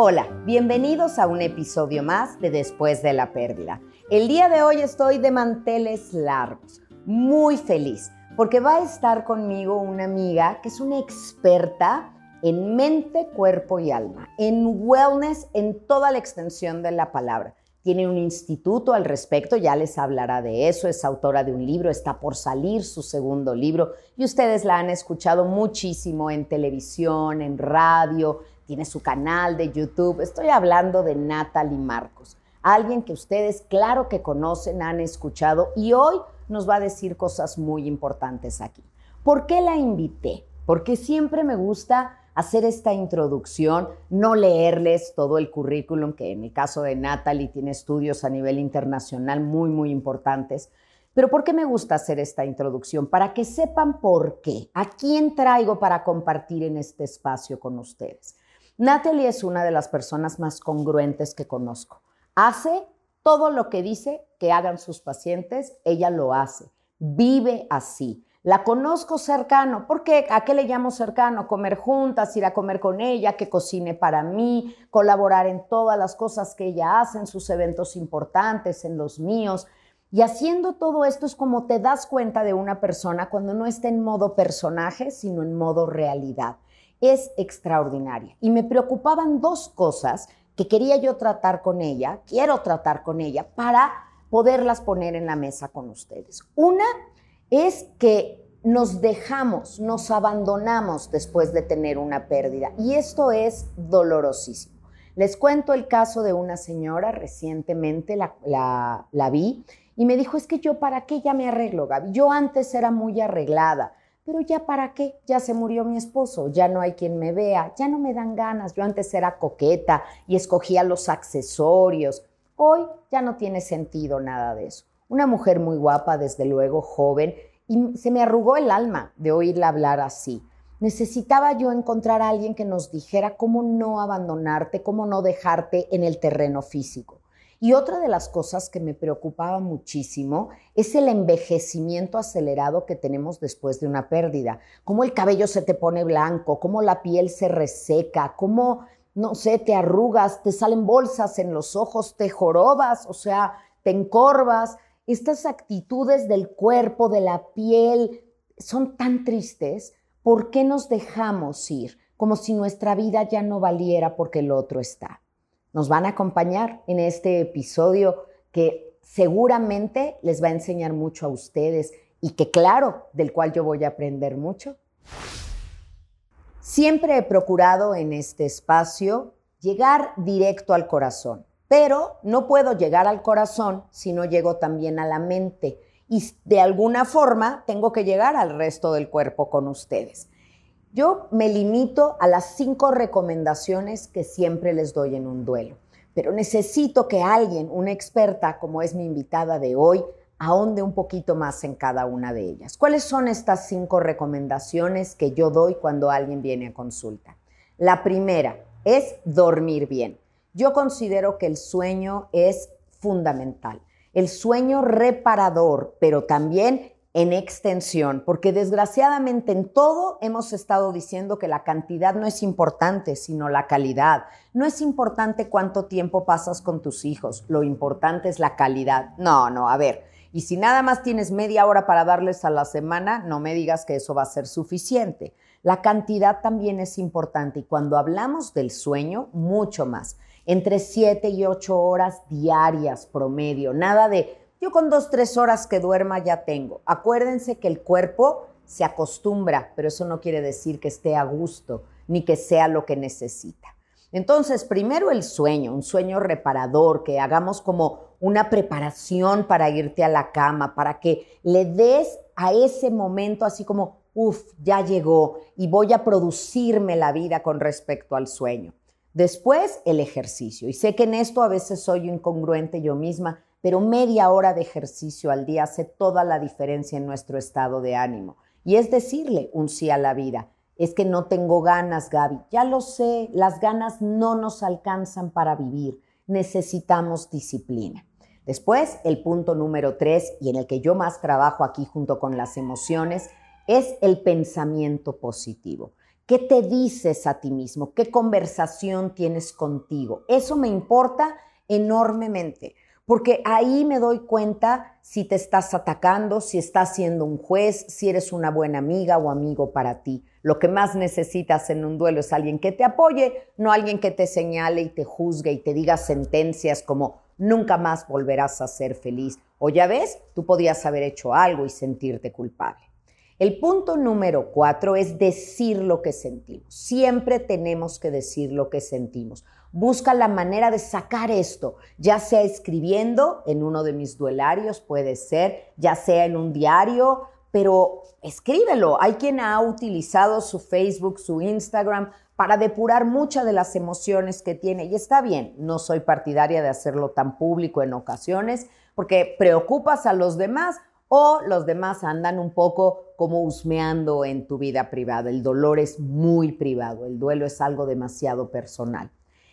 Hola, bienvenidos a un episodio más de Después de la Pérdida. El día de hoy estoy de manteles largos, muy feliz, porque va a estar conmigo una amiga que es una experta en mente, cuerpo y alma, en wellness en toda la extensión de la palabra. Tiene un instituto al respecto, ya les hablará de eso, es autora de un libro, está por salir su segundo libro y ustedes la han escuchado muchísimo en televisión, en radio, tiene su canal de YouTube. Estoy hablando de Natalie Marcos, alguien que ustedes claro que conocen, han escuchado y hoy nos va a decir cosas muy importantes aquí. ¿Por qué la invité? Porque siempre me gusta hacer esta introducción, no leerles todo el currículum, que en el caso de Natalie tiene estudios a nivel internacional muy, muy importantes. Pero ¿por qué me gusta hacer esta introducción? Para que sepan por qué, a quién traigo para compartir en este espacio con ustedes. Natalie es una de las personas más congruentes que conozco. Hace todo lo que dice que hagan sus pacientes, ella lo hace. Vive así. La conozco cercano. ¿Por qué? ¿A qué le llamo cercano? Comer juntas, ir a comer con ella, que cocine para mí, colaborar en todas las cosas que ella hace, en sus eventos importantes, en los míos. Y haciendo todo esto es como te das cuenta de una persona cuando no está en modo personaje, sino en modo realidad es extraordinaria. Y me preocupaban dos cosas que quería yo tratar con ella, quiero tratar con ella, para poderlas poner en la mesa con ustedes. Una es que nos dejamos, nos abandonamos después de tener una pérdida y esto es dolorosísimo. Les cuento el caso de una señora, recientemente la, la vi y me dijo, es que yo para qué ya me arreglo, Gaby. Yo antes era muy arreglada, pero ya para qué, ya se murió mi esposo, ya no hay quien me vea, ya no me dan ganas, yo antes era coqueta y escogía los accesorios, hoy ya no tiene sentido nada de eso. Una mujer muy guapa, desde luego, joven, y se me arrugó el alma de oírla hablar así. Necesitaba yo encontrar a alguien que nos dijera cómo no abandonarte, cómo no dejarte en el terreno físico. Y otra de las cosas que me preocupaba muchísimo es el envejecimiento acelerado que tenemos después de una pérdida. Cómo el cabello se te pone blanco, cómo la piel se reseca, cómo, no sé, te arrugas, te salen bolsas en los ojos, te jorobas, o sea, te encorvas. Estas actitudes del cuerpo, de la piel, son tan tristes. ¿Por qué nos dejamos ir? Como si nuestra vida ya no valiera porque el otro está nos van a acompañar en este episodio que seguramente les va a enseñar mucho a ustedes y que claro, del cual yo voy a aprender mucho. Siempre he procurado en este espacio llegar directo al corazón, pero no puedo llegar al corazón si no llego también a la mente y de alguna forma tengo que llegar al resto del cuerpo con ustedes. Yo me limito a las cinco recomendaciones que siempre les doy en un duelo, pero necesito que alguien, una experta como es mi invitada de hoy, ahonde un poquito más en cada una de ellas. ¿Cuáles son estas cinco recomendaciones que yo doy cuando alguien viene a consulta? La primera es dormir bien. Yo considero que el sueño es fundamental. El sueño reparador, pero también en extensión, porque desgraciadamente en todo hemos estado diciendo que la cantidad no es importante, sino la calidad. No es importante cuánto tiempo pasas con tus hijos, lo importante es la calidad. No, no, a ver, y si nada más tienes media hora para darles a la semana, no me digas que eso va a ser suficiente. La cantidad también es importante y cuando hablamos del sueño, mucho más. Entre 7 y 8 horas diarias promedio, nada de yo con dos, tres horas que duerma ya tengo. Acuérdense que el cuerpo se acostumbra, pero eso no quiere decir que esté a gusto ni que sea lo que necesita. Entonces, primero el sueño, un sueño reparador, que hagamos como una preparación para irte a la cama, para que le des a ese momento así como, uff, ya llegó y voy a producirme la vida con respecto al sueño. Después, el ejercicio. Y sé que en esto a veces soy incongruente yo misma, pero media hora de ejercicio al día hace toda la diferencia en nuestro estado de ánimo. Y es decirle un sí a la vida. Es que no tengo ganas, Gaby. Ya lo sé, las ganas no nos alcanzan para vivir. Necesitamos disciplina. Después, el punto número tres, y en el que yo más trabajo aquí junto con las emociones, es el pensamiento positivo. ¿Qué te dices a ti mismo? ¿Qué conversación tienes contigo? Eso me importa enormemente porque ahí me doy cuenta si te estás atacando, si estás siendo un juez, si eres una buena amiga o amigo para ti. Lo que más necesitas en un duelo es alguien que te apoye, no alguien que te señale y te juzgue y te diga sentencias como nunca más volverás a ser feliz. O ya ves, tú podías haber hecho algo y sentirte culpable. El punto número cuatro es decir lo que sentimos. Siempre tenemos que decir lo que sentimos. Busca la manera de sacar esto, ya sea escribiendo en uno de mis duelarios, puede ser, ya sea en un diario, pero escríbelo. Hay quien ha utilizado su Facebook, su Instagram para depurar muchas de las emociones que tiene. Y está bien, no soy partidaria de hacerlo tan público en ocasiones, porque preocupas a los demás o los demás andan un poco como husmeando en tu vida privada. El dolor es muy privado, el duelo es algo demasiado personal.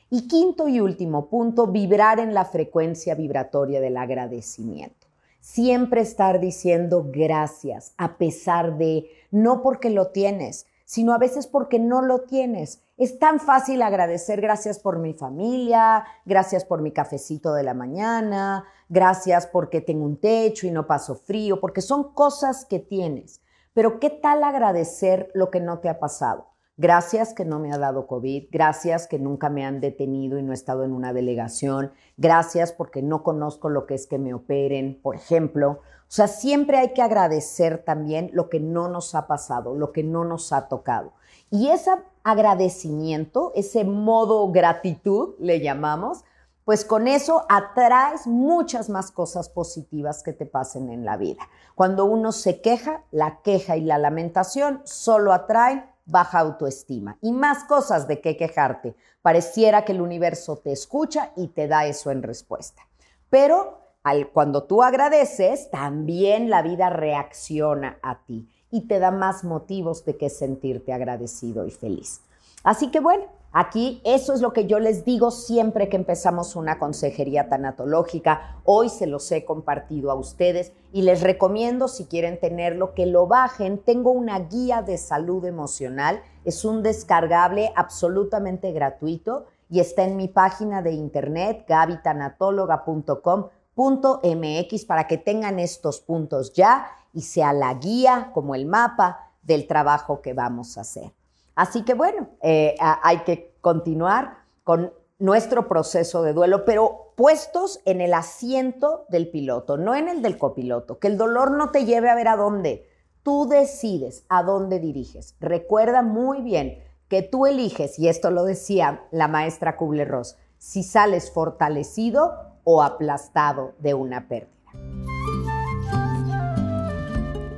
Y quinto y último punto, vibrar en la frecuencia vibratoria del agradecimiento. Siempre estar diciendo gracias a pesar de, no porque lo tienes, sino a veces porque no lo tienes. Es tan fácil agradecer gracias por mi familia, gracias por mi cafecito de la mañana, gracias porque tengo un techo y no paso frío, porque son cosas que tienes. Pero ¿qué tal agradecer lo que no te ha pasado? Gracias que no me ha dado COVID, gracias que nunca me han detenido y no he estado en una delegación, gracias porque no conozco lo que es que me operen, por ejemplo. O sea, siempre hay que agradecer también lo que no nos ha pasado, lo que no nos ha tocado. Y ese agradecimiento, ese modo gratitud, le llamamos, pues con eso atraes muchas más cosas positivas que te pasen en la vida. Cuando uno se queja, la queja y la lamentación solo atraen baja autoestima y más cosas de qué quejarte. Pareciera que el universo te escucha y te da eso en respuesta. Pero al, cuando tú agradeces, también la vida reacciona a ti y te da más motivos de que sentirte agradecido y feliz. Así que bueno, Aquí eso es lo que yo les digo siempre que empezamos una consejería tanatológica. Hoy se los he compartido a ustedes y les recomiendo si quieren tenerlo que lo bajen. Tengo una guía de salud emocional. Es un descargable absolutamente gratuito y está en mi página de internet gabitanatóloga.com.mx para que tengan estos puntos ya y sea la guía como el mapa del trabajo que vamos a hacer. Así que bueno, eh, hay que continuar con nuestro proceso de duelo, pero puestos en el asiento del piloto, no en el del copiloto. Que el dolor no te lleve a ver a dónde. Tú decides a dónde diriges. Recuerda muy bien que tú eliges, y esto lo decía la maestra Kubler-Ross, si sales fortalecido o aplastado de una pérdida.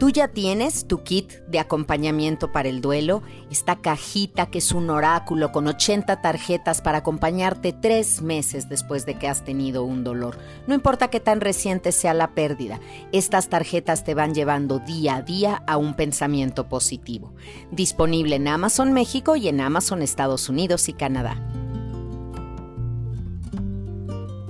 Tú ya tienes tu kit de acompañamiento para el duelo, esta cajita que es un oráculo con 80 tarjetas para acompañarte tres meses después de que has tenido un dolor. No importa qué tan reciente sea la pérdida, estas tarjetas te van llevando día a día a un pensamiento positivo. Disponible en Amazon México y en Amazon Estados Unidos y Canadá.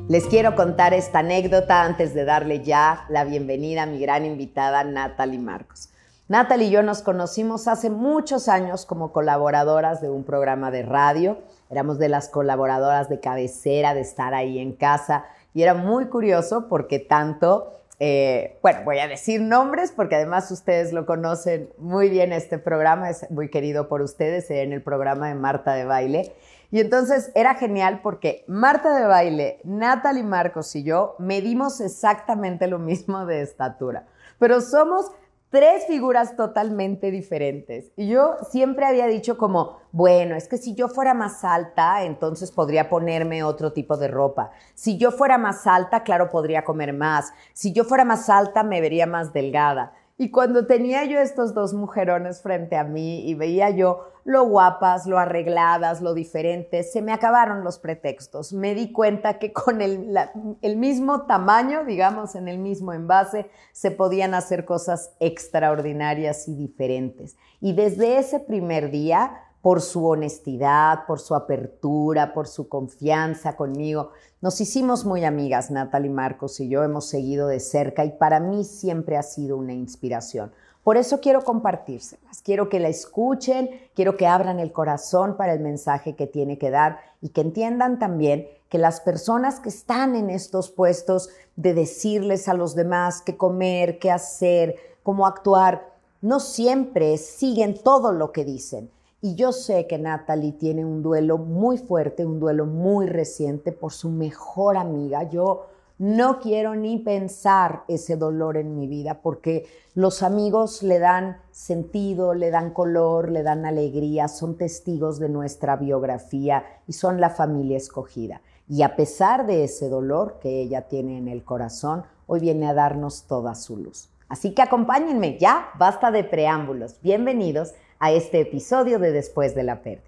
Les quiero contar esta anécdota antes de darle ya la bienvenida a mi gran invitada Natalie Marcos. Natalie y yo nos conocimos hace muchos años como colaboradoras de un programa de radio. Éramos de las colaboradoras de cabecera, de estar ahí en casa. Y era muy curioso porque tanto, eh, bueno, voy a decir nombres porque además ustedes lo conocen muy bien. Este programa es muy querido por ustedes en el programa de Marta de Baile. Y entonces era genial porque Marta de baile, Natalie Marcos y yo medimos exactamente lo mismo de estatura, pero somos tres figuras totalmente diferentes. Y yo siempre había dicho como, bueno, es que si yo fuera más alta, entonces podría ponerme otro tipo de ropa. Si yo fuera más alta, claro, podría comer más. Si yo fuera más alta, me vería más delgada. Y cuando tenía yo estos dos mujerones frente a mí y veía yo lo guapas, lo arregladas, lo diferentes, se me acabaron los pretextos. Me di cuenta que con el, el mismo tamaño, digamos, en el mismo envase, se podían hacer cosas extraordinarias y diferentes. Y desde ese primer día, por su honestidad, por su apertura, por su confianza conmigo, nos hicimos muy amigas, Natalie Marcos y yo hemos seguido de cerca y para mí siempre ha sido una inspiración. Por eso quiero compartírselas, quiero que la escuchen, quiero que abran el corazón para el mensaje que tiene que dar y que entiendan también que las personas que están en estos puestos de decirles a los demás qué comer, qué hacer, cómo actuar, no siempre siguen todo lo que dicen. Y yo sé que Natalie tiene un duelo muy fuerte, un duelo muy reciente por su mejor amiga. Yo no quiero ni pensar ese dolor en mi vida porque los amigos le dan sentido, le dan color, le dan alegría, son testigos de nuestra biografía y son la familia escogida. Y a pesar de ese dolor que ella tiene en el corazón, hoy viene a darnos toda su luz. Así que acompáñenme, ya, basta de preámbulos. Bienvenidos a este episodio de Después de la Pérdida.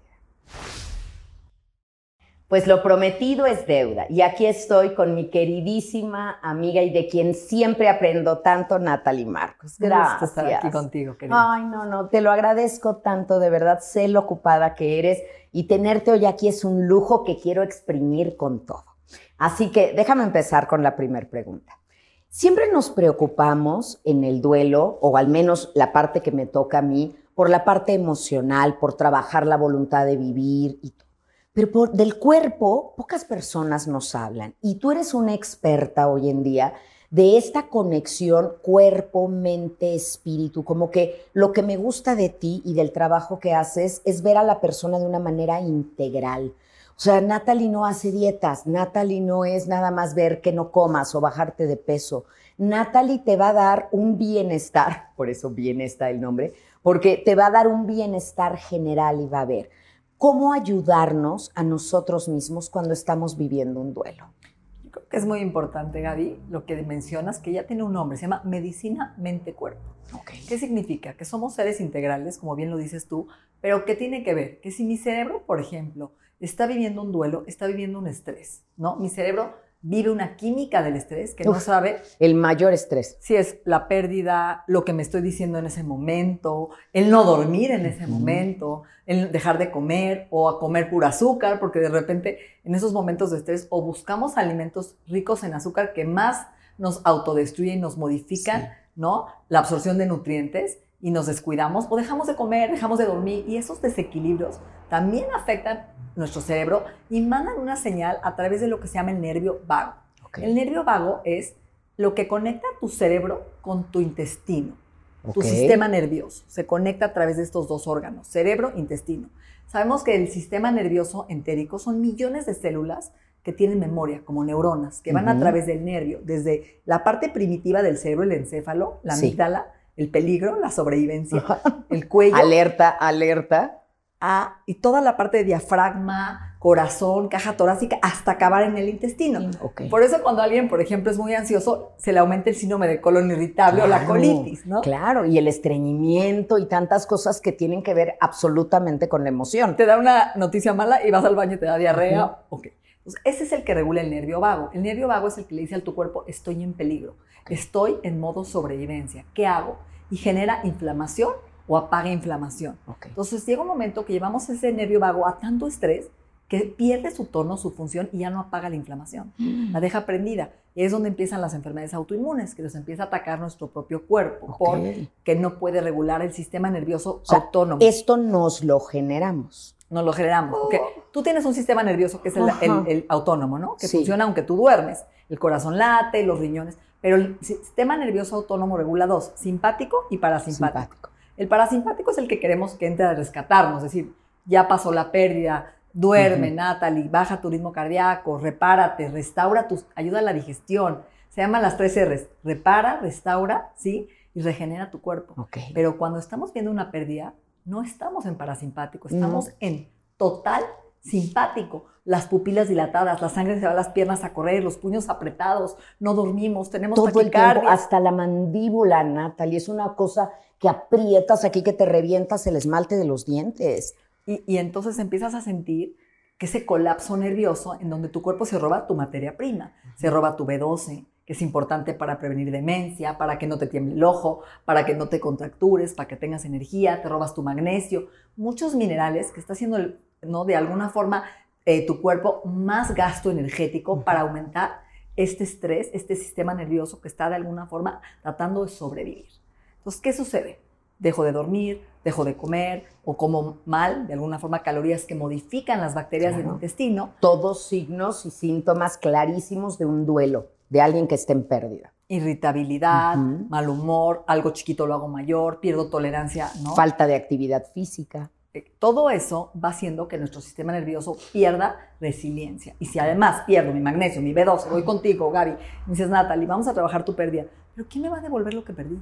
Pues lo prometido es deuda y aquí estoy con mi queridísima amiga y de quien siempre aprendo tanto, Natalie Marcos. Gracias. estar aquí contigo, querida. Ay, no, no, te lo agradezco tanto, de verdad, sé lo ocupada que eres y tenerte hoy aquí es un lujo que quiero exprimir con todo. Así que déjame empezar con la primera pregunta. Siempre nos preocupamos en el duelo, o al menos la parte que me toca a mí, por la parte emocional, por trabajar la voluntad de vivir y todo. Pero del cuerpo pocas personas nos hablan y tú eres una experta hoy en día de esta conexión cuerpo, mente, espíritu, como que lo que me gusta de ti y del trabajo que haces es ver a la persona de una manera integral. O sea, Natalie no hace dietas, Natalie no es nada más ver que no comas o bajarte de peso. Natalie te va a dar un bienestar, por eso bienestar el nombre, porque te va a dar un bienestar general y va a ver cómo ayudarnos a nosotros mismos cuando estamos viviendo un duelo. Yo creo que es muy importante, Gaby, lo que mencionas, que ya tiene un nombre, se llama medicina mente-cuerpo. ¿Qué significa? Que somos seres integrales, como bien lo dices tú, pero ¿qué tiene que ver? Que si mi cerebro, por ejemplo, está viviendo un duelo, está viviendo un estrés, ¿no? Mi cerebro vive una química del estrés que no sabe. El mayor estrés. Si es la pérdida, lo que me estoy diciendo en ese momento, el no dormir en ese momento, el dejar de comer o a comer pura azúcar, porque de repente en esos momentos de estrés o buscamos alimentos ricos en azúcar que más nos autodestruyen y nos modifican, ¿no? La absorción de nutrientes y nos descuidamos o dejamos de comer, dejamos de dormir y esos desequilibrios también afectan nuestro cerebro y mandan una señal a través de lo que se llama el nervio vago. El nervio vago es lo que conecta tu cerebro con tu intestino. Tu sistema nervioso se conecta a través de estos dos órganos, cerebro intestino. Sabemos que el sistema nervioso entérico son millones de células que tienen memoria, como neuronas, que van a través del nervio, desde la parte primitiva del cerebro, el encéfalo, la amígdala, el peligro, la sobrevivencia, el cuello. Alerta, alerta y toda la parte de diafragma, corazón, caja torácica, hasta acabar en el intestino. Mm, por eso cuando alguien, por ejemplo, es muy ansioso, se le aumenta el síndrome de colon irritable o la colitis, ¿no? Claro, y el estreñimiento y tantas cosas que tienen que ver absolutamente con la emoción. Te da una noticia mala y vas al baño y te da diarrea. Ok. ese es el que regula el nervio vago. El nervio vago es el que le dice a tu cuerpo, estoy en peligro, estoy en modo sobrevivencia, ¿qué hago? Y genera inflamación o apaga inflamación. Entonces llega un momento que llevamos ese nervio vago a tanto estrés que pierde su tono, su función y ya no apaga la inflamación. Mm. La deja prendida. Y es donde empiezan las enfermedades autoinmunes, que nos empieza a atacar nuestro propio cuerpo, porque no puede regular el sistema nervioso autónomo. Esto nos lo generamos. Nos lo generamos. Oh. tú tienes un sistema nervioso que es el, autónomo, ¿no? Que funciona aunque tú duermes. El corazón late, los riñones. Pero el sistema nervioso autónomo regula dos, simpático y parasimpático. El parasimpático es el que queremos que entre a rescatarnos, es decir, ya pasó la pérdida, duerme, Natalie, baja tu ritmo cardíaco, repárate, restaura tus, ayuda a la digestión. Se llaman las tres R's, repara, restaura, ¿sí? Y regenera tu cuerpo. Pero cuando estamos viendo una pérdida, no estamos en parasimpático, estamos en total simpático, las pupilas dilatadas, la sangre se va a las piernas a correr, los puños apretados, no dormimos, tenemos Todo el tiempo, hasta la mandíbula, Natalie, es una cosa que aprietas aquí, que te revientas el esmalte de los dientes. Y, y entonces empiezas a sentir que ese colapso nervioso en donde tu cuerpo se roba tu materia prima, se roba tu B12, que es importante para prevenir demencia, para que no te tiemble el ojo, para que no te contractures, para que tengas energía, te robas tu magnesio, muchos minerales que está haciendo, ¿no? De alguna forma eh, tu cuerpo más gasto energético para aumentar este estrés, este sistema nervioso que está de alguna forma tratando de sobrevivir. Entonces, ¿qué sucede? Dejo de dormir, dejo de comer o como mal, de alguna forma, calorías que modifican las bacterias del intestino. Todos signos y síntomas clarísimos de un duelo, de alguien que esté en pérdida. Irritabilidad, mal humor, algo chiquito lo hago mayor, pierdo tolerancia, ¿no? Falta de actividad física. Eh, todo eso va haciendo que nuestro sistema nervioso pierda resiliencia. Y si además pierdo mi magnesio, mi B12, voy contigo, Gaby, me dices, Natalie, vamos a trabajar tu pérdida, pero ¿quién me va a devolver lo que perdí?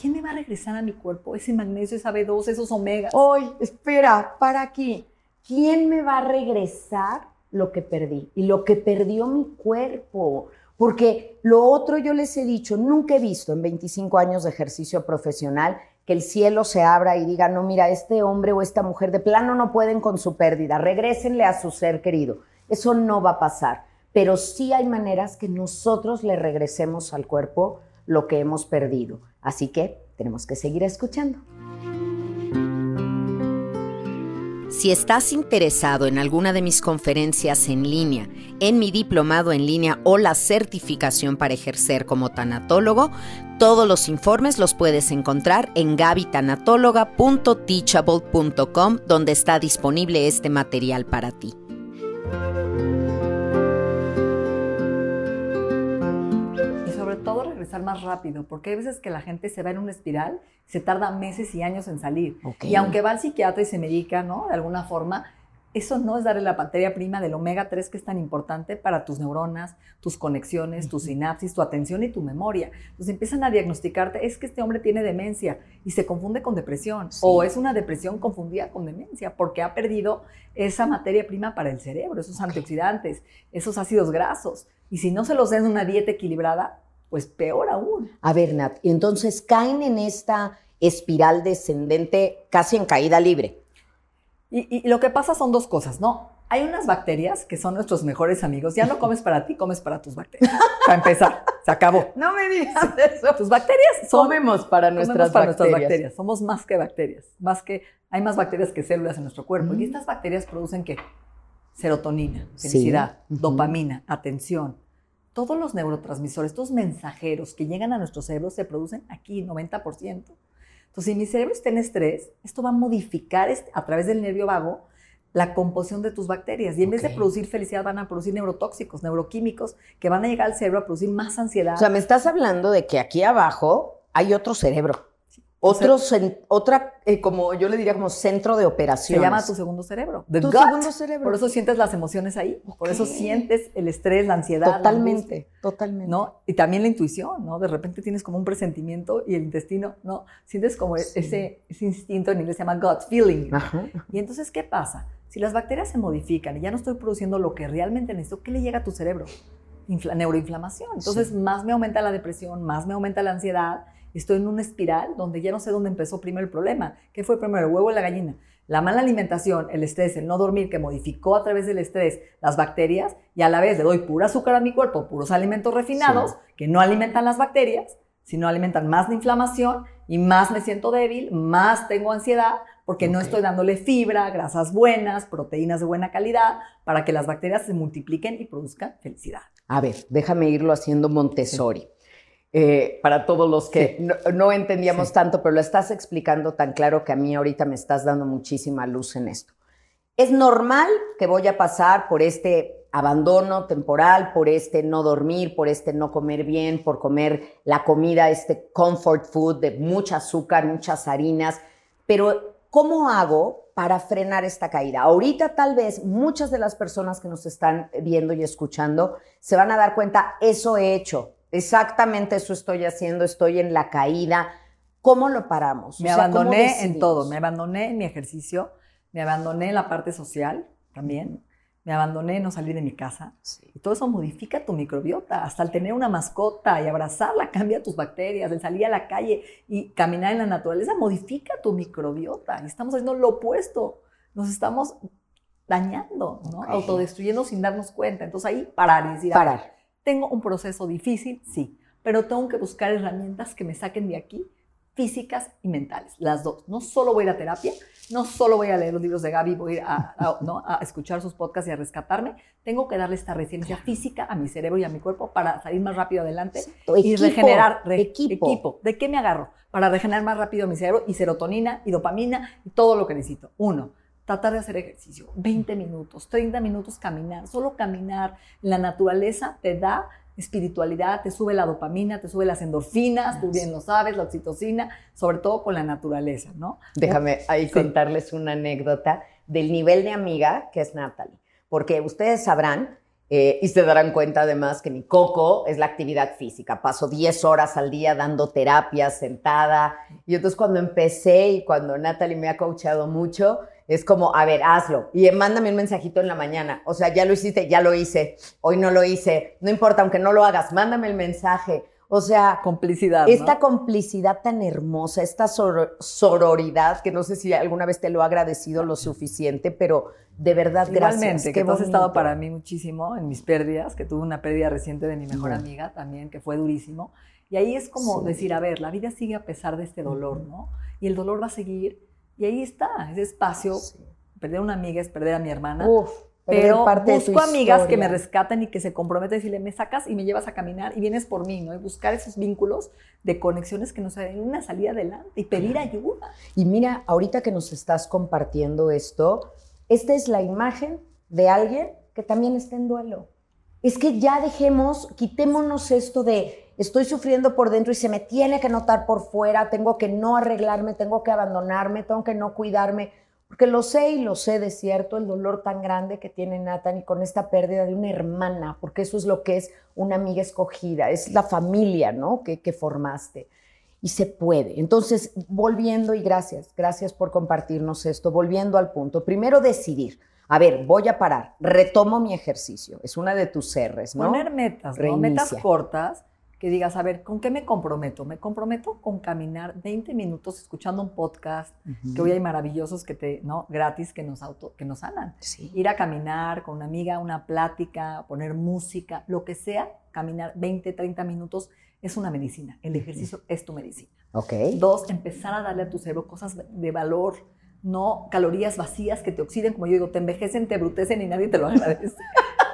¿Quién me va a regresar a mi cuerpo ese magnesio, esa B2, esos omegas? Hoy, espera, para aquí. ¿Quién me va a regresar lo que perdí? Y lo que perdió mi cuerpo. Porque lo otro yo les he dicho, nunca he visto en 25 años de ejercicio profesional que el cielo se abra y diga, no, mira, este hombre o esta mujer de plano no pueden con su pérdida, regrésenle a su ser querido. Eso no va a pasar, pero sí hay maneras que nosotros le regresemos al cuerpo lo que hemos perdido. Así que tenemos que seguir escuchando. Si estás interesado en alguna de mis conferencias en línea, en mi diplomado en línea o la certificación para ejercer como tanatólogo, todos los informes los puedes encontrar en gabitanatóloga.teachable.com, donde está disponible este material para ti. Más rápido, porque hay veces que la gente se va en una espiral, se tarda meses y años en salir. Y aunque va al psiquiatra y se medica, ¿no? De alguna forma, eso no es darle la materia prima del omega 3 que es tan importante para tus neuronas, tus conexiones, tu sinapsis, tu atención y tu memoria. Entonces empiezan a diagnosticarte, es que este hombre tiene demencia y se confunde con depresión o es una depresión confundida con demencia porque ha perdido esa materia prima para el cerebro, esos antioxidantes, esos ácidos grasos. Y si no se los den una dieta equilibrada, pues peor aún. A ver, Nat, y entonces caen en esta espiral descendente casi en caída libre. Y, lo que pasa son dos cosas, ¿no? Hay unas bacterias que son nuestros mejores amigos. Ya no comes para ti, comes para tus bacterias. Para empezar, se acabó. No me digas eso. Tus bacterias son, comemos para nuestras para bacterias. nuestras bacterias. Somos más que bacterias, más que hay más bacterias que células en nuestro cuerpo. Y estas bacterias producen qué? Serotonina, felicidad, dopamina, atención, todos los neurotransmisores, estos mensajeros que llegan a nuestro cerebro se producen aquí, 90%. Entonces, si mi cerebro está en estrés, esto va a modificar este, a través del nervio vago la composición de tus bacterias. Y en vez de producir felicidad, van a producir neurotóxicos, neuroquímicos, que van a llegar al cerebro a producir más ansiedad. O sea, me estás hablando de que aquí abajo hay otro cerebro. Otro, otra, eh, como yo le diría, como centro de operación. Se llama tu segundo cerebro. tu segundo cerebro. Por eso sientes las emociones ahí. Por eso sientes el estrés, la ansiedad. Totalmente, totalmente. ¿no? Y también la intuición, ¿no? De repente tienes como un presentimiento y el intestino, ¿no? Sientes como ese, ese instinto, en inglés se llama gut feeling. Y entonces, ¿qué pasa? Si las bacterias se modifican y ya no estoy produciendo lo que realmente necesito, ¿qué le llega a tu cerebro? neuroinflamación. Entonces, más me aumenta la depresión, más me aumenta la ansiedad estoy en una espiral donde ya no sé dónde empezó primero el problema. ¿Qué fue primero, el huevo o la gallina? La mala alimentación, el estrés, el no dormir, que modificó a través del estrés las bacterias, y a la vez le doy pura azúcar a mi cuerpo, puros alimentos refinados, que no alimentan las bacterias, sino alimentan más de inflamación y más me siento débil, más tengo ansiedad, porque no estoy dándole fibra, grasas buenas, proteínas de buena calidad, para que las bacterias se multipliquen y produzcan felicidad. A ver, déjame irlo haciendo Montessori. Eh, para todos los que no, entendíamos tanto, pero lo estás explicando tan claro que a mí ahorita me estás dando muchísima luz en esto. Es normal que voy a pasar por este abandono temporal, por este no dormir, por este no comer bien, por comer la comida, este comfort food de mucha azúcar, muchas harinas, pero ¿cómo hago para frenar esta caída? Ahorita tal vez muchas de las personas que nos están viendo y escuchando se van a dar cuenta, eso he hecho, Exactamente eso estoy haciendo, estoy en la caída. ¿Cómo lo paramos? Me abandoné en todo, me abandoné en mi ejercicio, me abandoné en la parte social, también. Me abandoné, no salí de mi casa. Y todo eso modifica tu microbiota. Hasta el tener una mascota y abrazarla cambia tus bacterias. El salir a la calle y caminar en la naturaleza modifica tu microbiota. Y estamos haciendo lo opuesto. Nos estamos dañando, ¿no? Autodestruyendo sin darnos cuenta. Entonces ahí parar y decir, parar. Tengo un proceso difícil, sí, pero tengo que buscar herramientas que me saquen de aquí físicas y mentales, las dos. No solo voy a ir a terapia, no solo voy a leer los libros de Gaby, voy a ir a, escuchar sus podcasts y a rescatarme, tengo que darle esta resiliencia física a mi cerebro y a mi cuerpo para salir más rápido adelante y regenerar equipo. ¿De qué me agarro? Para regenerar más rápido mi cerebro y serotonina y dopamina y todo lo que necesito. Uno, tratar de hacer ejercicio, 20 minutos, 30 minutos caminar, solo caminar. La naturaleza te da espiritualidad, te sube la dopamina, te sube las endorfinas, tú bien lo sabes, la oxitocina, sobre todo con la naturaleza, ¿no? Déjame ahí contarles una anécdota del nivel de amiga que es Natalie, porque ustedes sabrán eh, y se darán cuenta además que mi coco es la actividad física. Paso 10 horas al día dando terapia, sentada. Y entonces cuando empecé y cuando Natalie me ha coachado mucho, es como, a ver, hazlo. Y mándame un mensajito en la mañana. O sea, ya lo hiciste, ya lo hice. Hoy no lo hice. No importa, aunque no lo hagas, mándame el mensaje. O sea, complicidad. Esta complicidad tan hermosa, esta sororidad, que no sé si alguna vez te lo he agradecido lo suficiente, pero de verdad, gracias. que tú has estado para mí muchísimo en mis pérdidas, que tuve una pérdida reciente de mi mejor amiga también, que fue durísimo. Y ahí es como decir, a ver, la vida sigue a pesar de este dolor, ¿no? Y el dolor va a seguir y ahí está, ese espacio. Perder una amiga es perder a mi hermana. Uf, pero busco amigas que me rescatan y que se comprometen y decirle, me sacas y me llevas a caminar y vienes por mí, ¿no? Y buscar esos vínculos de conexiones que nos den una salida adelante y pedir ayuda. Y mira, ahorita que nos estás compartiendo esto, esta es la imagen de alguien que también está en duelo. Es que ya dejemos, quitémonos esto de estoy sufriendo por dentro y se me tiene que notar por fuera, tengo que no arreglarme, tengo que abandonarme, tengo que no cuidarme, porque lo sé y lo sé de cierto, el dolor tan grande que tiene Nathan y con esta pérdida de una hermana, porque eso es lo que es una amiga escogida, es la familia, ¿no? Que, que formaste. Y se puede. Entonces, volviendo, y gracias, gracias por compartirnos esto, volviendo al punto. Primero, decidir. A ver, voy a parar, retomo mi ejercicio. Es una de tus R's, ¿no? Poner metas, ¿no? Metas cortas que digas, a ver, ¿con qué me comprometo? Me comprometo con caminar 20 minutos escuchando un podcast, que hoy hay maravillosos que te, ¿no? Gratis que nos auto, que nos sanan. Ir a caminar con una amiga, una plática, poner música, lo que sea, caminar 20, 30 minutos es una medicina. El ejercicio es tu medicina. Ok. Dos, empezar a darle a tu cerebro cosas de valor, no calorías vacías que te oxiden, como yo digo, te envejecen, te brutecen y nadie te lo agradece.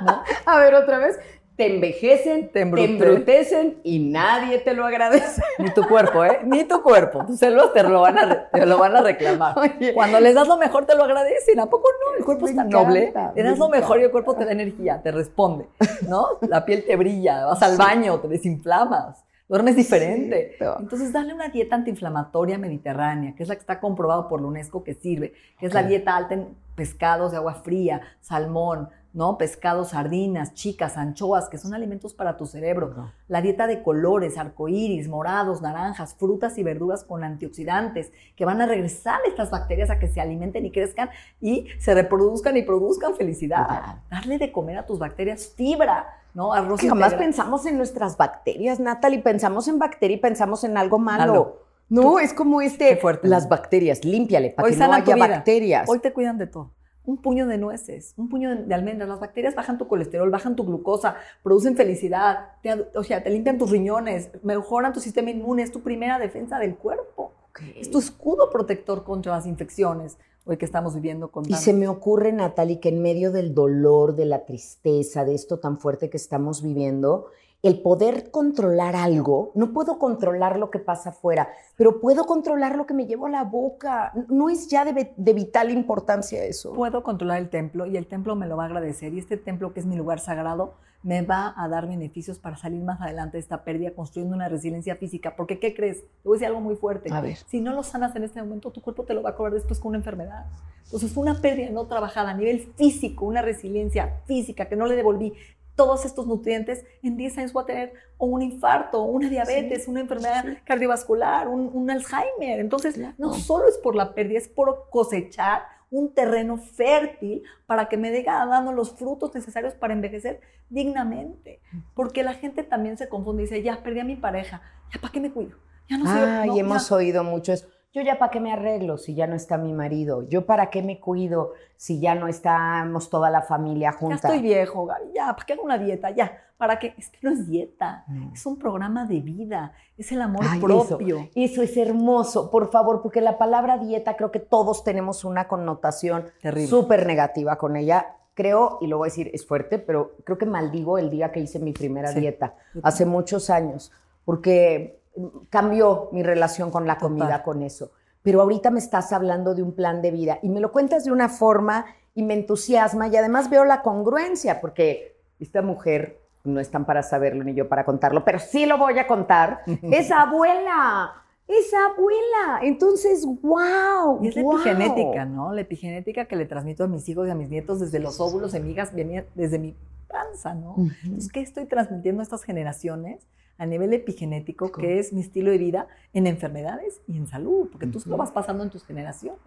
¿no? A ver, otra vez, te envejecen, te, embrutecen y nadie te lo agradece. Ni tu cuerpo, ¿eh? Ni tu cuerpo. Tus células te lo van a, te lo van a reclamar. Cuando les das lo mejor, te lo agradecen. ¿A poco no? El cuerpo es tan noble. Le das lo mejor y el cuerpo te da energía, te responde, ¿no? La piel te brilla, vas al baño, te desinflamas duermes diferente. Entonces, darle una dieta antiinflamatoria mediterránea, que es la que está comprobado por la UNESCO que sirve, que es la dieta alta en pescados de agua fría, salmón, ¿no? Pescados, sardinas, chicas, anchoas, que son alimentos para tu cerebro. La dieta de colores, arcoíris, morados, naranjas, frutas y verduras con antioxidantes, que van a regresar estas bacterias a que se alimenten y crezcan y se reproduzcan y produzcan felicidad. Darle de comer a tus bacterias fibra, ¿no? Arroz jamás pensamos en nuestras bacterias, Natalie, pensamos en bacteria y pensamos en algo malo. No, es como este, fuerte, las bacterias, límpiale para que no haya bacterias. Hoy te cuidan de todo un puño de nueces, un puño de almendras. Las bacterias bajan tu colesterol, bajan tu glucosa, producen felicidad, o sea, te limpian tus riñones, mejoran tu sistema inmune, es tu primera defensa del cuerpo. Es tu escudo protector contra las infecciones hoy que estamos viviendo con... Y se me ocurre, Natalie, que en medio del dolor, de la tristeza, de esto tan fuerte que estamos viviendo, el poder controlar algo, no puedo controlar lo que pasa afuera, pero puedo controlar lo que me llevo a la boca. No es ya de, vital importancia eso. Puedo controlar el templo y el templo me lo va a agradecer y este templo que es mi lugar sagrado me va a dar beneficios para salir más adelante de esta pérdida construyendo una resiliencia física. Porque, ¿qué crees? Te voy a decir algo muy fuerte. A ver. Si no lo sanas en este momento, tu cuerpo te lo va a cobrar después con una enfermedad. Entonces, fue una pérdida no trabajada a nivel físico, una resiliencia física que no le devolví todos estos nutrientes, en 10 años voy a tener un infarto, una diabetes, una enfermedad cardiovascular, un, Alzheimer. Entonces, no solo es por la pérdida, es por cosechar un terreno fértil para que me diga dando los frutos necesarios para envejecer dignamente. Porque la gente también se confunde y dice, ya perdí a mi pareja, ya para qué me cuido. Ya no sé. Ay, hemos oído mucho eso. Yo ya para qué me arreglo si ya no está mi marido. Yo para qué me cuido si ya no estamos toda la familia junta. Ya estoy viejo, Gaby. Ya, ¿para qué hago una dieta? Ya, ¿para qué? Es que no es dieta. Es un programa de vida. Es el amor propio. Eso, es hermoso, por favor, porque la palabra dieta creo que todos tenemos una connotación súper negativa con ella. Creo, y lo voy a decir, es fuerte, pero creo que maldigo el día que hice mi primera dieta, hace muchos años, porque cambió mi relación con la comida con eso. Pero ahorita me estás hablando de un plan de vida y me lo cuentas de una forma y me entusiasma y además veo la congruencia porque esta mujer no están para saberlo ni yo para contarlo, pero sí lo voy a contar. es abuela. Es abuela. Entonces, wow. Y es la epigenética, ¿no? La epigenética que le transmito a mis hijos y a mis nietos desde los óvulos, venía desde mi panza, ¿no? Entonces, ¿qué estoy transmitiendo a estas generaciones? a nivel epigenético, que es mi estilo de vida en enfermedades y en salud, porque tú lo vas pasando en tus generaciones.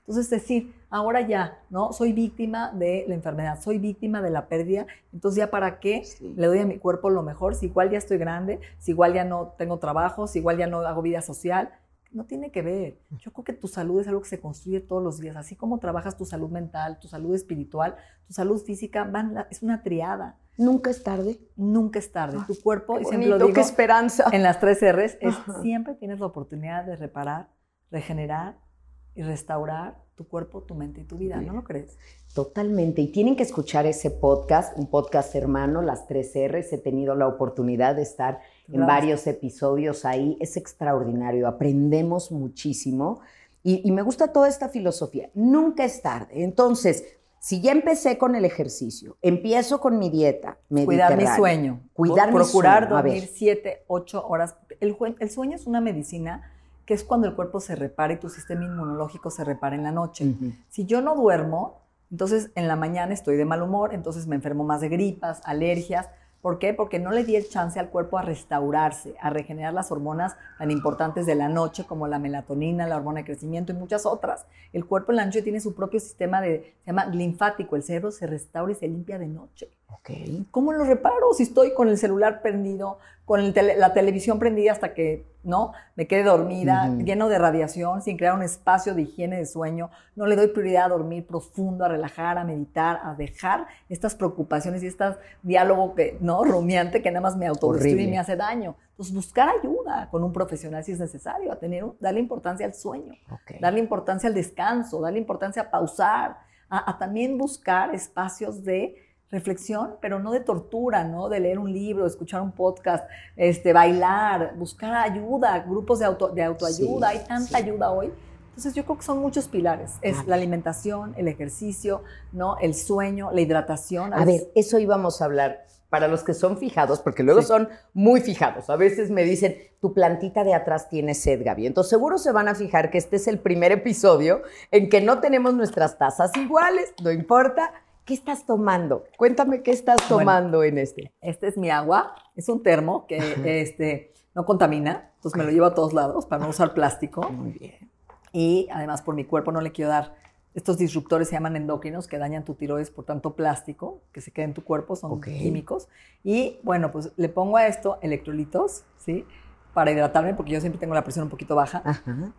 Entonces, decir, ahora ya, ¿no? Soy víctima de la enfermedad, soy víctima de la pérdida, entonces ya para qué le doy a mi cuerpo lo mejor, si igual ya estoy grande, si igual ya no tengo trabajo, si igual ya no hago vida social, no tiene que ver. Yo creo que tu salud es algo que se construye todos los días, así como trabajas tu salud mental, tu salud espiritual, tu salud física, van es una triada. Nunca es tarde. Nunca es tarde. tu cuerpo, y siempre lo digo, qué esperanza. En las tres R's, es, siempre tienes la oportunidad de reparar, regenerar y restaurar tu cuerpo, tu mente y tu vida. ¿No lo crees? Totalmente. Y tienen que escuchar ese podcast, un podcast hermano, las tres R's. He tenido la oportunidad de estar en varios episodios ahí. Es extraordinario. Aprendemos muchísimo. Y, y me gusta toda esta filosofía. Nunca es tarde. Entonces, si ya empecé con el ejercicio, empiezo con mi dieta, cuidar mi sueño, cuidar procurar dormir siete, ocho horas. El, sueño es una medicina que es cuando el cuerpo se repara y tu sistema inmunológico se repara en la noche. Si yo no duermo, entonces en la mañana estoy de mal humor, entonces me enfermo más de gripas, alergias, ¿Por qué? Porque no le di el chance al cuerpo a restaurarse, a regenerar las hormonas tan importantes de la noche como la melatonina, la hormona de crecimiento y muchas otras. El cuerpo en la noche tiene su propio sistema de, se llama linfático, el cerebro se restaura y se limpia de noche. Okay. ¿Cómo lo reparo si estoy con el celular prendido, con la televisión prendida hasta que no me quede dormida, lleno de radiación, sin crear un espacio de higiene de sueño? No le doy prioridad a dormir profundo, a relajar, a meditar, a dejar estas preocupaciones y este diálogo que, no rumiante que nada más me autodestruye y me hace daño. Entonces, buscar ayuda con un profesional si es necesario, a tener, darle importancia al sueño, darle importancia al descanso, darle importancia a pausar, a también buscar espacios de reflexión, pero no de tortura, ¿no? De leer un libro, escuchar un podcast, este, bailar, buscar ayuda, grupos de, auto, de autoayuda, hay tanta ayuda hoy. Entonces yo creo que son muchos pilares, es la alimentación, el ejercicio, ¿no? El sueño, la hidratación. A, ver, eso íbamos a hablar para los que son fijados, porque luego son muy fijados. A veces me dicen, tu plantita de atrás tiene sed, Gaby. Entonces seguro se van a fijar que este es el primer episodio en que no tenemos nuestras tazas iguales, no importa, ¿Qué estás tomando? Cuéntame qué estás tomando en este. Este es mi agua, es un termo que este, no contamina, entonces me lo llevo a todos lados para no usar plástico. Muy bien. Y además por mi cuerpo no le quiero dar estos disruptores se llaman endócrinos que dañan tu tiroides por tanto plástico que se queda en tu cuerpo, son químicos. Y bueno, pues le pongo a esto electrolitos, ¿sí? Para hidratarme, porque yo siempre tengo la presión un poquito baja.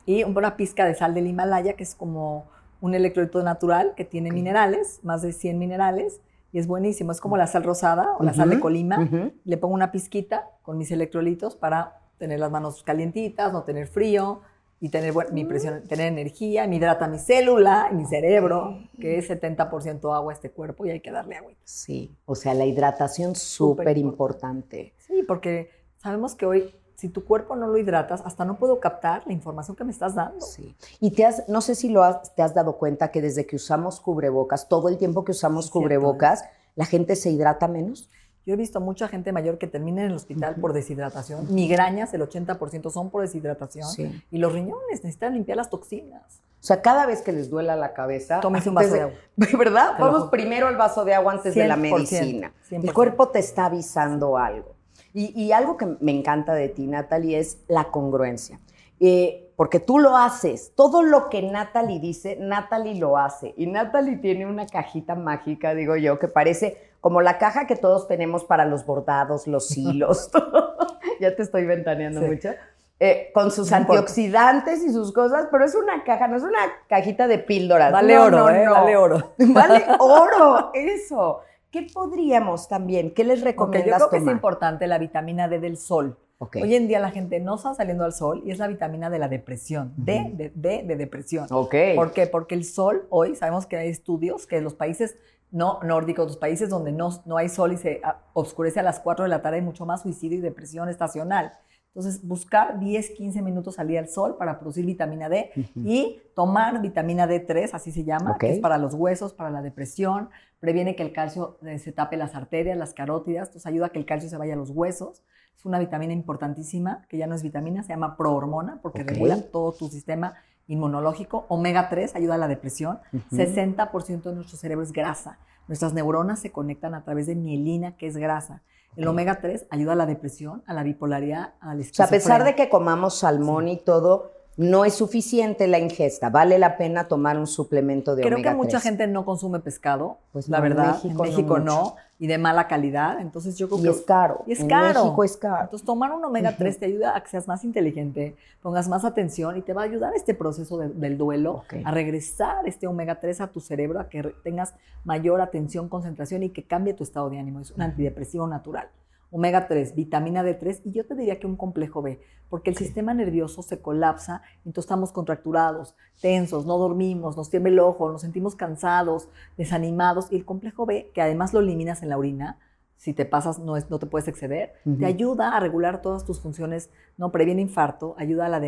Y una pizca de sal del Himalaya, que es como un electrolito natural que tiene minerales, más de 100 minerales, y es buenísimo. Es como la sal rosada o la sal de Colima. Le pongo una pizquita con mis electrolitos para tener las manos calientitas, no tener frío y tener mi presión, tener energía, me hidrata mi célula, mi cerebro, que es 70% agua este cuerpo y hay que darle agua. Sí, o sea, la hidratación súper importante. Sí, porque sabemos que hoy si tu cuerpo no lo hidratas, hasta no puedo captar la información que me estás dando. Sí. Y te has, no sé si lo te has dado cuenta que desde que usamos cubrebocas, todo el tiempo que usamos cubrebocas, la gente se hidrata menos. Yo he visto mucha gente mayor que termina en el hospital por deshidratación. Migrañas, el 80% son por deshidratación. Y los riñones necesitan limpiar las toxinas. O sea, cada vez que les duela la cabeza. Tómese un vaso de, agua. ¿Verdad? Vamos primero al vaso de agua antes de la medicina. El cuerpo te está avisando algo. Y, algo que me encanta de ti, Natalie, es la congruencia. Eh, porque tú lo haces. Todo lo que Natalie dice, Natalie lo hace. Y Natalie tiene una cajita mágica, digo yo, que parece como la caja que todos tenemos para los bordados, los hilos. ya te estoy ventaneando mucho. Eh, con sus antioxidantes y sus cosas, pero es una caja, no es una cajita de píldoras. Vale oro, ¿eh? Vale oro. Vale oro, eso. ¿Qué podríamos también? ¿Qué les recomiendas Yo creo que es importante la vitamina D del sol. Hoy en día la gente no está saliendo al sol y es la vitamina de la depresión, D, de, de, de, depresión. Okay. ¿Por qué? Porque el sol, hoy sabemos que hay estudios que en los países no nórdicos, los países donde no, no hay sol y se oscurece a las 4 de la tarde, hay mucho más suicidio y depresión estacional. Entonces, buscar 10, 15 minutos salir al sol para producir vitamina D y tomar vitamina D3, así se llama, que es para los huesos, para la depresión, previene que el calcio eh, se tape las arterias, las carótidas, entonces ayuda a que el calcio se vaya a los huesos. Es una vitamina importantísima, que ya no es vitamina, se llama prohormona, porque regula todo tu sistema inmunológico. Omega 3 ayuda a la depresión. 60% de nuestro cerebro es grasa. Nuestras neuronas se conectan a través de mielina, que es grasa. El omega 3 ayuda a la depresión, a la bipolaridad, al O sea, a pesar de que comamos salmón y todo, no es suficiente la ingesta. Vale la pena tomar un suplemento de Creo omega 3. Creo que mucha gente no consume pescado, pues la verdad. En México, no, y de mala calidad. Entonces yo creo y que. es caro. Y es caro. En México es caro. Entonces tomar un omega 3 te ayuda a que seas más inteligente, pongas más atención y te va a ayudar este proceso del duelo a regresar este omega 3 a tu cerebro, a que tengas mayor atención, concentración y que cambie tu estado de ánimo. Es un antidepresivo natural omega 3, vitamina D3 y yo te diría que un complejo B, porque el sistema nervioso se colapsa, entonces estamos contracturados, tensos, no dormimos, nos tiembla el ojo, nos sentimos cansados, desanimados y el complejo B, que además lo eliminas en la orina, si te pasas no, es, no te puedes exceder, te ayuda a regular todas tus funciones, no previene infarto, ayuda a la,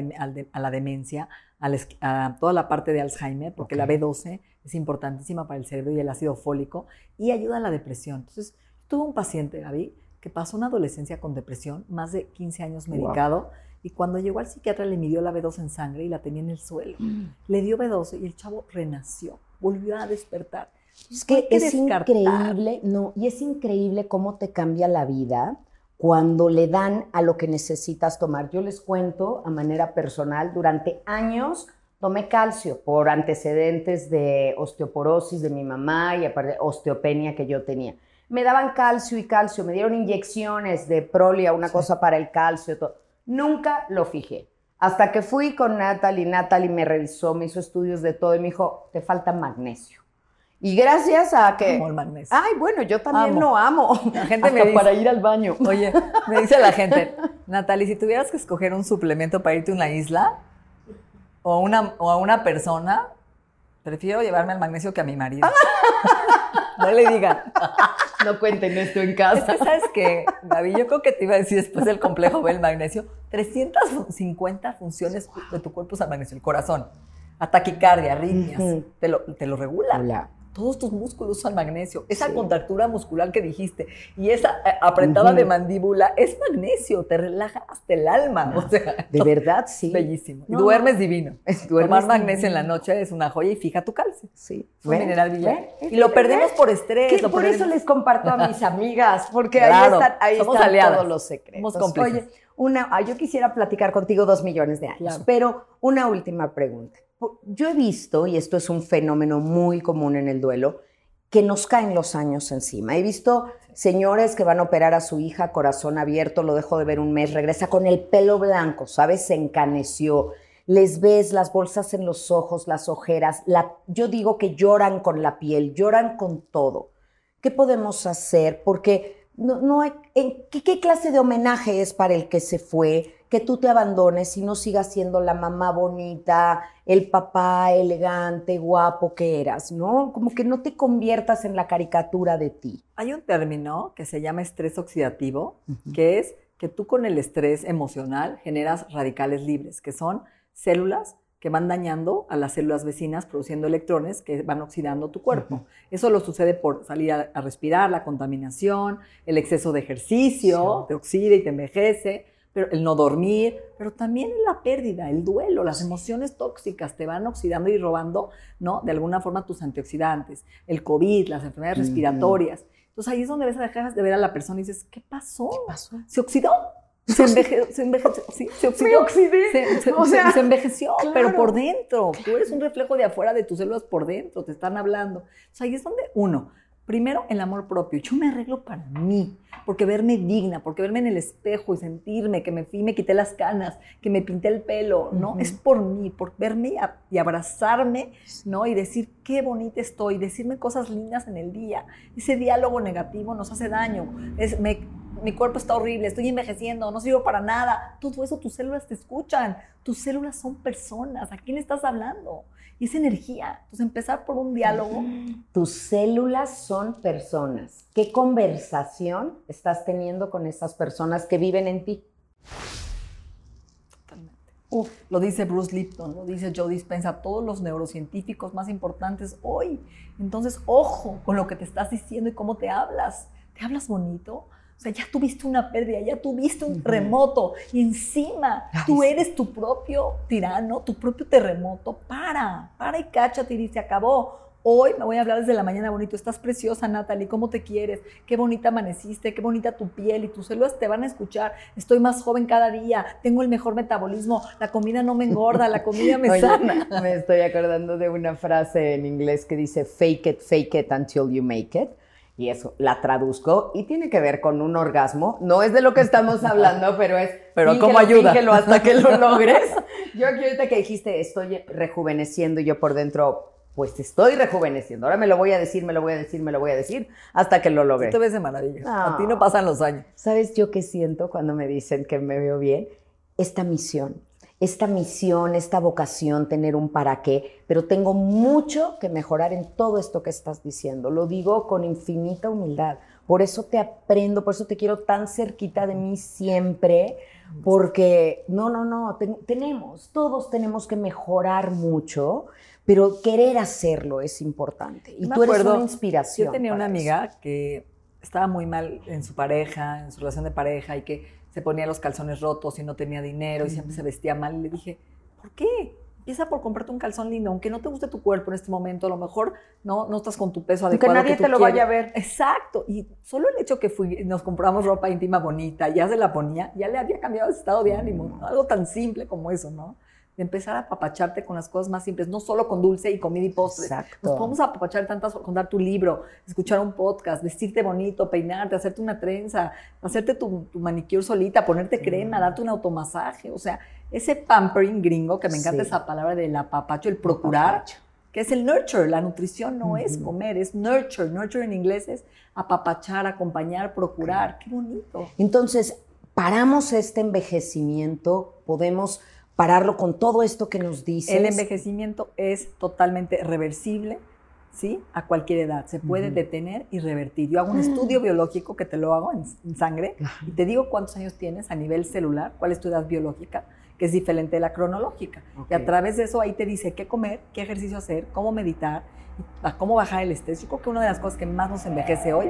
a la demencia, a, toda la parte de Alzheimer, porque la B12 es importantísima para el cerebro y el ácido fólico, y ayuda a la depresión. Entonces, tuve un paciente, Gaby, que pasó una adolescencia con depresión, más de 15 años medicado, y cuando llegó al psiquiatra le midió la B12 en sangre y la tenía en el suelo. Mm. Le dio B12 y el chavo renació, volvió a despertar. Es que es increíble, no, y es increíble cómo te cambia la vida cuando le dan a lo que necesitas tomar. Yo les cuento a manera personal, durante años tomé calcio por antecedentes de osteoporosis de mi mamá y aparte osteopenia que yo tenía me daban calcio y calcio, me dieron inyecciones de prolia, una cosa para el calcio, todo. Nunca lo fijé. Hasta que fui con Natalie, Natalie me revisó, me hizo estudios de todo y me dijo, te falta magnesio. Y gracias a que... Amo el magnesio. Ay, bueno, yo también lo amo. La gente me dice, para ir al baño. Oye, me dice la gente, Natalie, si tuvieras que escoger un suplemento para irte a una isla o, una, o a una persona, prefiero llevarme al magnesio que a mi marido. no le digan. No cuenten esto en casa. Es que, ¿sabes qué, Gaby? Yo creo que te iba a decir después del complejo B, el magnesio, 350 funciones de tu cuerpo usan magnesio. El corazón, ataquicardia, arritmias, te, lo, te lo regula. Hola todos tus músculos usan magnesio. Esa contractura muscular que dijiste y esa eh, apretada de mandíbula es magnesio, te relaja hasta el alma. O sea, de verdad, sí. Bellísimo. duermes divino. Tomar magnesio en la noche es una joya y fija tu calcio. Sí. Es un mineral brillante. Y lo perdemos por estrés. por eso les comparto a mis amigas, porque ahí están, ahí están todos los secretos. Somos Oye, una, ah, yo quisiera platicar contigo dos millones de años, pero una última pregunta yo he visto, y esto es un fenómeno muy común en el duelo, que nos caen los años encima. He visto señores que van a operar a su hija, corazón abierto, lo dejo de ver un mes, regresa con el pelo blanco, ¿sabes? Se encaneció. Les ves las bolsas en los ojos, las ojeras. Yo digo que lloran con la piel, lloran con todo. ¿Qué podemos hacer? Porque no, ¿qué clase de homenaje es para el que se fue? Que tú te abandones y no sigas siendo la mamá bonita, el papá elegante, guapo que eras, ¿no? Como que no te conviertas en la caricatura de ti. Hay un término que se llama estrés oxidativo, que es que tú con el estrés emocional generas radicales libres, que son células que van dañando a las células vecinas produciendo electrones que van oxidando tu cuerpo. Eso lo sucede por salir a, respirar, la contaminación, el exceso de ejercicio, te oxida y te envejece pero el no dormir, pero también la pérdida, el duelo, las emociones tóxicas te van oxidando y robando, ¿no? De alguna forma tus antioxidantes, el COVID, las enfermedades respiratorias. Entonces ahí es donde ves, dejas de ver a la persona y dices, ¿qué pasó? ¿Qué pasó? ¿Se oxidó? Se, enveje, se, envejeció, sí, se oxidó. Se, se, O sea, se envejeció, claro. pero por dentro. Tú eres un reflejo de afuera de tus células por dentro, te están hablando. O sea, ahí es donde, uno, primero el amor propio. Yo me arreglo para mí, porque verme digna, porque verme en el espejo y sentirme que me fui, me quité las canas, que me pinté el pelo, ¿no? Es por mí, por verme y abrazarme, ¿no? Y decir qué bonita estoy, decirme cosas lindas en el día. Ese diálogo negativo nos hace daño. Es, me- mi cuerpo está horrible, estoy envejeciendo, no sirvo para nada. Todo eso tus células te escuchan. Tus células son personas. ¿A quién le estás hablando? Y es energía. Entonces, empezar por un diálogo. Tus células son personas. ¿Qué conversación estás teniendo con esas personas que viven en ti? Totalmente. Lo dice Bruce Lipton, lo dice Joe Dispenza, todos los neurocientíficos más importantes hoy. Entonces, ojo con lo que te estás diciendo y cómo te hablas. ¿Te hablas bonito? Sea, ya tuviste una pérdida, ya tuviste un Ujú. terremoto y encima Ay, tú eres tu propio tirano, tu propio terremoto. Para, para y cáchate y se acabó. Hoy me voy a hablar desde la mañana bonito. Estás preciosa, Natalie. ¿Cómo te quieres? Qué bonita amaneciste, qué bonita tu piel y tus células te van a escuchar. Estoy más joven cada día, tengo el mejor metabolismo, la comida no me engorda, la comida me Oye, sana. Me estoy acordando de una frase en inglés que dice fake it, fake it until you make it. Y eso la traduzco y tiene que ver con un orgasmo. No es de lo que estamos hablando, pero es. Pero ¿cómo ayuda? hasta que lo logres. Yo aquí ahorita que dijiste estoy rejuveneciendo y yo por dentro, pues estoy rejuveneciendo. Ahora me lo voy a decir, me lo voy a decir, me lo voy a decir hasta que lo logre. Tú te ves de maravilla. Ah. A ti no pasan los años. ¿Sabes yo qué siento cuando me dicen que me veo bien? Esta misión, esta misión, esta vocación, tener un para qué, pero tengo mucho que mejorar en todo esto que estás diciendo. Lo digo con infinita humildad. Por eso te aprendo, por eso te quiero tan cerquita de mí siempre, porque no, no, no, ten- tenemos, todos tenemos que mejorar mucho, pero querer hacerlo es importante. Y me tú eres una inspiración. Yo tenía una eso. amiga que estaba muy mal en su pareja, en su relación de pareja, y que se ponía los calzones rotos y no tenía dinero y siempre se vestía mal. Y le dije, ¿por qué? Empieza por comprarte un calzón lindo, aunque no te guste tu cuerpo en este momento, a lo mejor no, no estás con tu peso Aunque adecuado. nadie que tú te lo quieres. vaya a ver. Exacto. Y solo el hecho que fui, nos compramos ropa íntima bonita, ya se la ponía, ya le había cambiado el estado de ánimo. ¿no? Algo tan simple como eso, ¿no? De empezar a apapacharte con las cosas más simples, no solo con dulce y comida y postres. Exacto. Nos podemos apapachar tantas, contar tu libro, escuchar un podcast, vestirte bonito, peinarte, hacerte una trenza, hacerte tu, tu manicure solita, ponerte crema, darte un automasaje. O sea, ese pampering gringo, que me encanta Sí. esa palabra del apapacho, el procurar, que es el nurture. La nutrición no es comer, es nurture. Nurture en inglés es apapachar, acompañar, procurar. Qué bonito. Entonces, paramos este envejecimiento, podemos pararlo con todo esto que nos dices. El envejecimiento es totalmente reversible, ¿sí? A cualquier edad. Se puede detener y revertir. Yo hago un estudio biológico que te lo hago en, en sangre y te digo cuántos años tienes a nivel celular, cuál es tu edad biológica, que es diferente de la cronológica. Y a través de eso ahí te dice qué comer, qué ejercicio hacer, cómo meditar, a cómo bajar el estrés. Yo creo que una de las cosas que más nos envejece hoy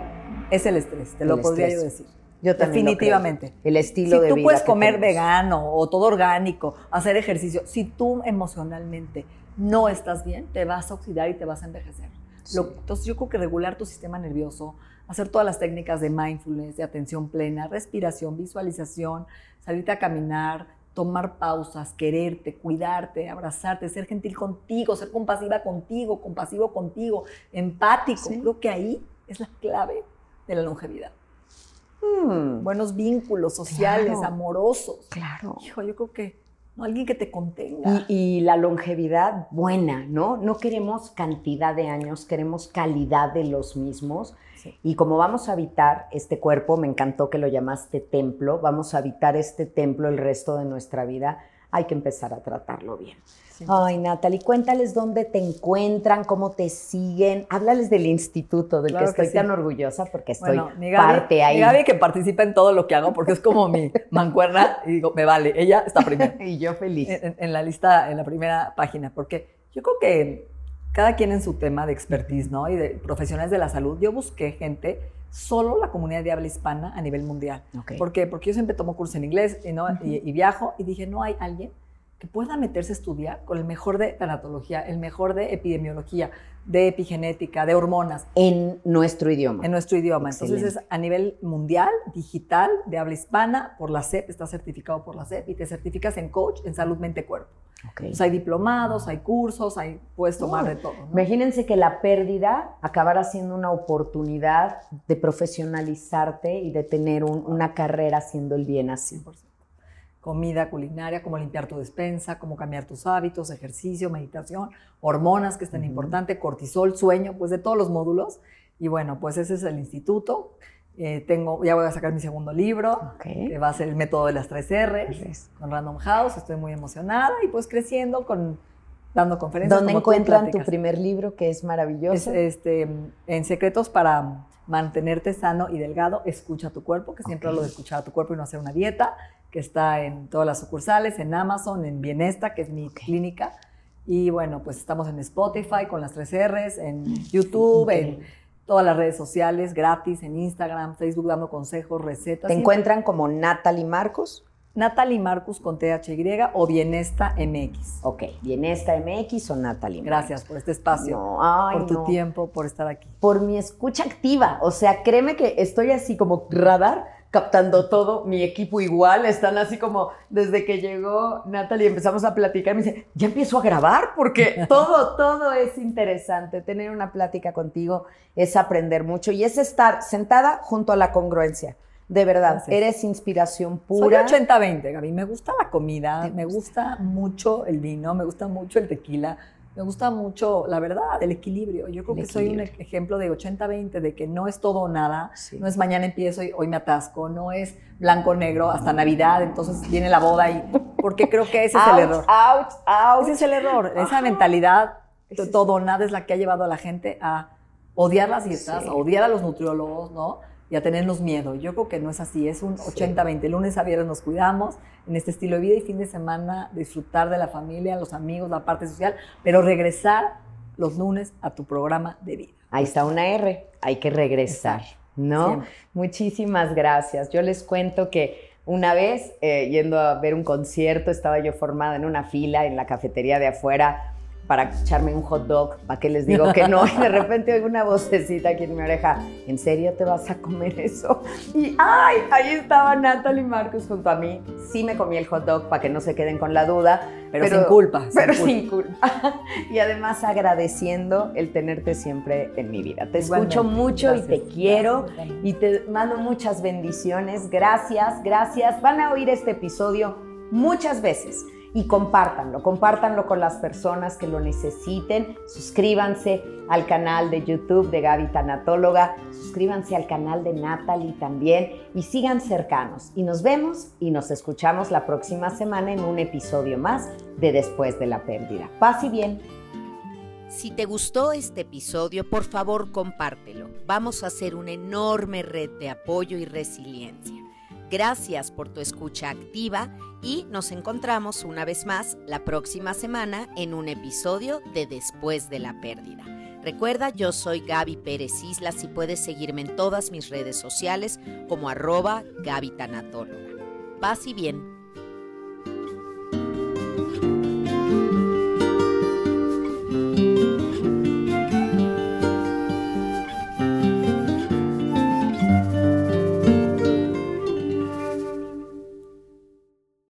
es el estrés, te lo podría estrés. yo decir. Yo también lo Definitivamente. creo. El estilo si de tú vida puedes que comer tenemos. vegano o todo orgánico, hacer ejercicio, si tú emocionalmente no estás bien, te vas a oxidar y te vas a envejecer. Sí. Lo- entonces yo creo que regular tu sistema nervioso, hacer todas las técnicas de mindfulness, de atención plena, respiración, visualización, salirte a caminar, tomar pausas, quererte, cuidarte, abrazarte, ser gentil contigo, ser compasiva contigo, compasivo contigo, empático. Sí. Creo que ahí es la clave de la longevidad. Mm, Buenos vínculos sociales, Claro. amorosos. claro. Hijo, yo creo que no, alguien que te contenga. Y, y la longevidad buena, ¿no? No queremos cantidad de años, queremos calidad de los mismos. Sí. Y como vamos a habitar este cuerpo, me encantó que lo llamaste templo, vamos a habitar este templo el resto de nuestra vida, hay que empezar a tratarlo bien. Ay, Natalie, cuéntales dónde te encuentran, cómo te siguen. Háblales del instituto del Claro que que estoy sí. tan orgullosa porque estoy Bueno, mi Gaby, parte ahí. mi Gaby que participa en todo lo que hago porque es como mi mancuerna y digo, me vale, ella está primero. y yo feliz. en, en la lista, en la primera página, porque yo creo que cada quien en su tema de expertise, ¿no? Y de profesionales de la salud, yo busqué gente, solo la comunidad de habla hispana a nivel mundial. Ok. ¿Por qué? Porque yo siempre tomo cursos en inglés y, ¿no? y, y viajo y dije, no hay alguien que pueda meterse a estudiar con el mejor de tanatología, el mejor de epidemiología, de epigenética, de hormonas. En nuestro idioma. En nuestro idioma. Entonces es a nivel mundial, digital, de habla hispana, por la SEP, está certificado por la SEP y te certificas en coach en salud mente-cuerpo. Okay. hay diplomados, hay cursos, hay, puedes tomar de todo. Imagínense que la pérdida acabará siendo una oportunidad de profesionalizarte y de tener una carrera haciendo el bien así. 100% comida culinaria, cómo limpiar tu despensa, cómo cambiar tus hábitos, ejercicio, meditación, hormonas que es tan importante, cortisol, sueño, pues de todos los módulos. Y bueno, pues ese es el instituto. Eh, tengo, ya voy a sacar mi segundo libro, que va a ser el método de las tres R, con Random House. Estoy muy emocionada y pues creciendo con dando conferencias. ¿Dónde encuentran tu primer libro que es maravilloso? este, en Secretos para mantenerte sano y delgado, escucha tu cuerpo, que siempre hablo de escuchar a tu cuerpo y no hacer una dieta que está en todas las sucursales, en Amazon, en Bienesta, que es mi clínica. Y bueno, pues estamos en Spotify con las tres R's, en YouTube, en todas las redes sociales, gratis, en Instagram, Facebook, dando consejos, recetas. ¿Te encuentran como Natalie Marcos? Natalie Marcus con THY o Bienesta MX. Ok, Bienesta MX o Natalie Marcus. Gracias por este espacio, por tu tiempo, por estar aquí. Por mi escucha activa. O sea, créeme que estoy así como radar captando todo, mi equipo igual, están así como desde que llegó Natalie empezamos a platicar, me dice, ya empiezo a grabar porque todo, todo es interesante. Tener una plática contigo es aprender mucho y es estar sentada junto a la congruencia. De verdad, eres inspiración pura. Soy 80-20, Gaby. Me gusta la comida, me gusta mucho el vino, me gusta mucho el tequila, me gusta mucho, la verdad, el equilibrio. Yo creo que soy un ejemplo de 80-20, de que no es todo o nada, no es mañana empiezo y hoy me atasco, no es blanco-negro hasta Navidad, entonces viene la boda y... Porque creo que ese es el error. Ouch, ouch. Ese es el error. Esa mentalidad, todo o nada, es la que ha llevado a la gente a odiar las dietas, a odiar a los nutriólogos, ¿no? Y a tenernos miedo. Yo creo que no es así, es un 80-20. Lunes a viernes nos cuidamos en este estilo de vida y fin de semana disfrutar de la familia, los amigos, la parte social, pero regresar los lunes a tu programa de vida. Ahí está una R, hay que regresar, ¿no? Muchísimas gracias. Yo les cuento que una vez, eh, yendo a ver un concierto, estaba yo formada en una fila en la cafetería de afuera para echarme un hot dog, para que les digo que no. Y de repente oigo una vocecita aquí en mi oreja, ¿en serio te vas a comer eso? Y ¡ay! Ahí estaba Natalie Marcos junto a mí. Sí me comí el hot dog para que no se queden con la duda. Pero, sin culpa. Pero sin culpa. Y además agradeciendo el tenerte siempre en mi vida. Te escucho mucho y te quiero y te mando muchas bendiciones. Gracias, gracias. Van a oír este episodio muchas veces y compártanlo, compártanlo con las personas que lo necesiten. Suscríbanse al canal de YouTube de Gaby Tanatóloga, suscríbanse al canal de Natalie también y sigan cercanos. Y nos vemos y nos escuchamos la próxima semana en un episodio más de Después de la Pérdida. Paz y bien. Si te gustó este episodio, por favor compártelo. Vamos a hacer una enorme red de apoyo y resiliencia. Gracias por tu escucha activa y nos encontramos una vez más la próxima semana en un episodio de Después de la Pérdida. Recuerda, yo soy Gaby Pérez Islas y puedes seguirme en todas mis redes sociales como arroba Gaby. Paz y bien.